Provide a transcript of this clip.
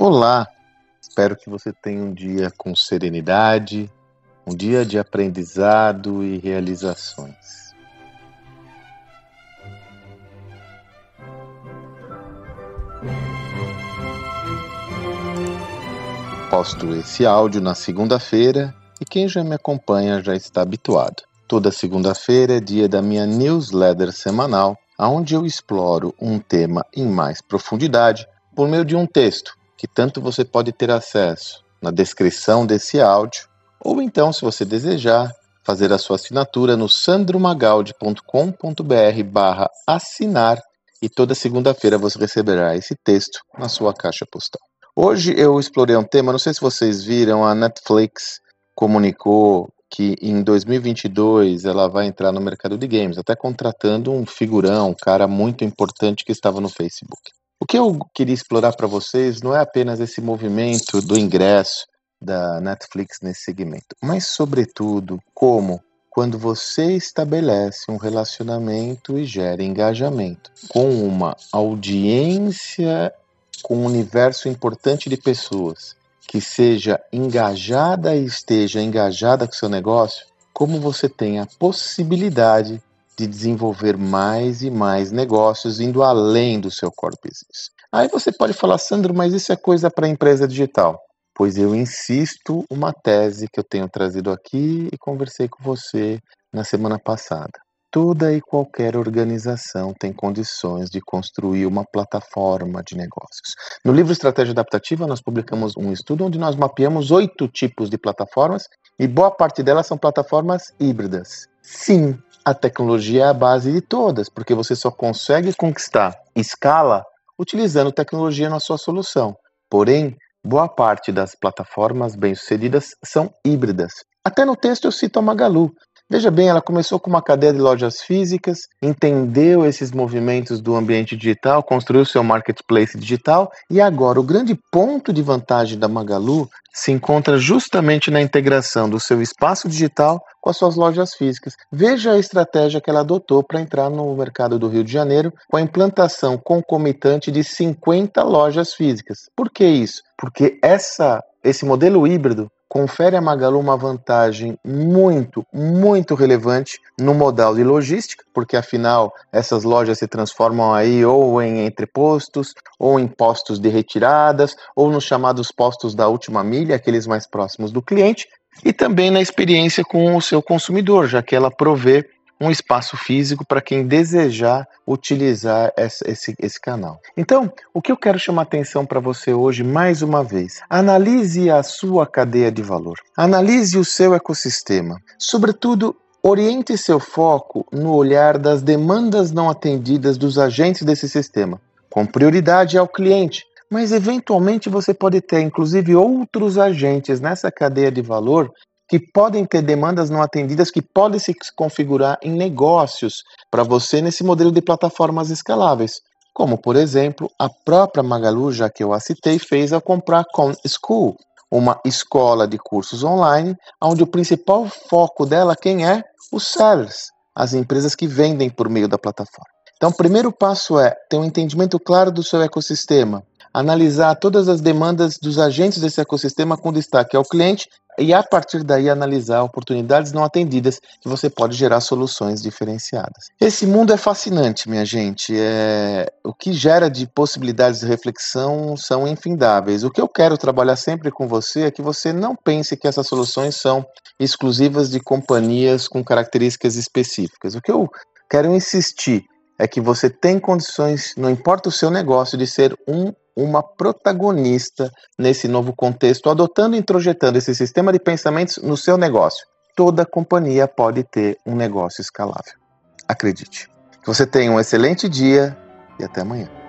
Olá! Espero que você tenha um dia com serenidade, um dia de aprendizado e realizações. Posto esse áudio na segunda-feira e quem já me acompanha já está habituado. Toda segunda-feira é dia da minha newsletter semanal, onde eu exploro um tema em mais profundidade por meio de um texto que tanto você pode ter acesso na descrição desse áudio, ou então, se você desejar, fazer a sua assinatura no sandromagaldi.com.br barra assinar e toda segunda-feira você receberá esse texto na sua caixa postal. Hoje eu explorei um tema, não sei se vocês viram, a Netflix comunicou que em 2022 ela vai entrar no mercado de games, até contratando um figurão, um cara muito importante que estava no Facebook. O que eu queria explorar para vocês não é apenas esse movimento do ingresso da Netflix nesse segmento, mas, sobretudo, como, quando você estabelece um relacionamento e gera engajamento com uma audiência, com um universo importante de pessoas que seja engajada e esteja engajada com seu negócio, como você tem a possibilidade de desenvolver mais e mais negócios indo além do seu core business. Aí você pode falar, Sandro, mas isso é coisa para empresa digital. Pois eu insisto uma tese que eu tenho trazido aqui e conversei com você na semana passada. Toda e qualquer organização tem condições de construir uma plataforma de negócios. No livro Estratégia Adaptativa, nós publicamos um estudo onde nós mapeamos oito tipos de plataformas e boa parte delas são plataformas híbridas. Sim, a tecnologia é a base de todas, porque você só consegue conquistar escala utilizando tecnologia na sua solução. Porém, boa parte das plataformas bem-sucedidas são híbridas. Até no texto eu cito a Magalu, Veja bem, ela começou com uma cadeia de lojas físicas, entendeu esses movimentos do ambiente digital, construiu seu marketplace digital e agora o grande ponto de vantagem da Magalu se encontra justamente na integração do seu espaço digital com as suas lojas físicas. Veja a estratégia que ela adotou para entrar no mercado do Rio de Janeiro com a implantação concomitante de 50 lojas físicas. Por que isso? Porque essa esse modelo híbrido confere a Magalu uma vantagem muito, muito relevante no modal de logística, porque afinal essas lojas se transformam aí ou em entrepostos, ou em postos de retiradas, ou nos chamados postos da última milha, aqueles mais próximos do cliente, e também na experiência com o seu consumidor, já que ela provê um espaço físico para quem desejar utilizar esse, esse canal. Então, o que eu quero chamar atenção para você hoje, mais uma vez, analise a sua cadeia de valor, analise o seu ecossistema, sobretudo. Oriente seu foco no olhar das demandas não atendidas dos agentes desse sistema, com prioridade ao cliente, mas eventualmente você pode ter inclusive outros agentes nessa cadeia de valor que podem ter demandas não atendidas que podem se configurar em negócios para você nesse modelo de plataformas escaláveis. Como, por exemplo, a própria Magalu, já que eu a citei, fez ao comprar Com School, uma escola de cursos online, onde o principal foco dela quem é? Os sellers, as empresas que vendem por meio da plataforma. Então, o primeiro passo é ter um entendimento claro do seu ecossistema, analisar todas as demandas dos agentes desse ecossistema com destaque ao cliente e a partir daí analisar oportunidades não atendidas que você pode gerar soluções diferenciadas. Esse mundo é fascinante, minha gente. É... O que gera de possibilidades de reflexão são infindáveis. O que eu quero trabalhar sempre com você é que você não pense que essas soluções são exclusivas de companhias com características específicas. O que eu quero insistir é que você tem condições, não importa o seu negócio, de ser um uma protagonista nesse novo contexto, adotando e introjetando esse sistema de pensamentos no seu negócio. Toda companhia pode ter um negócio escalável. Acredite. Que você tenha um excelente dia e até amanhã.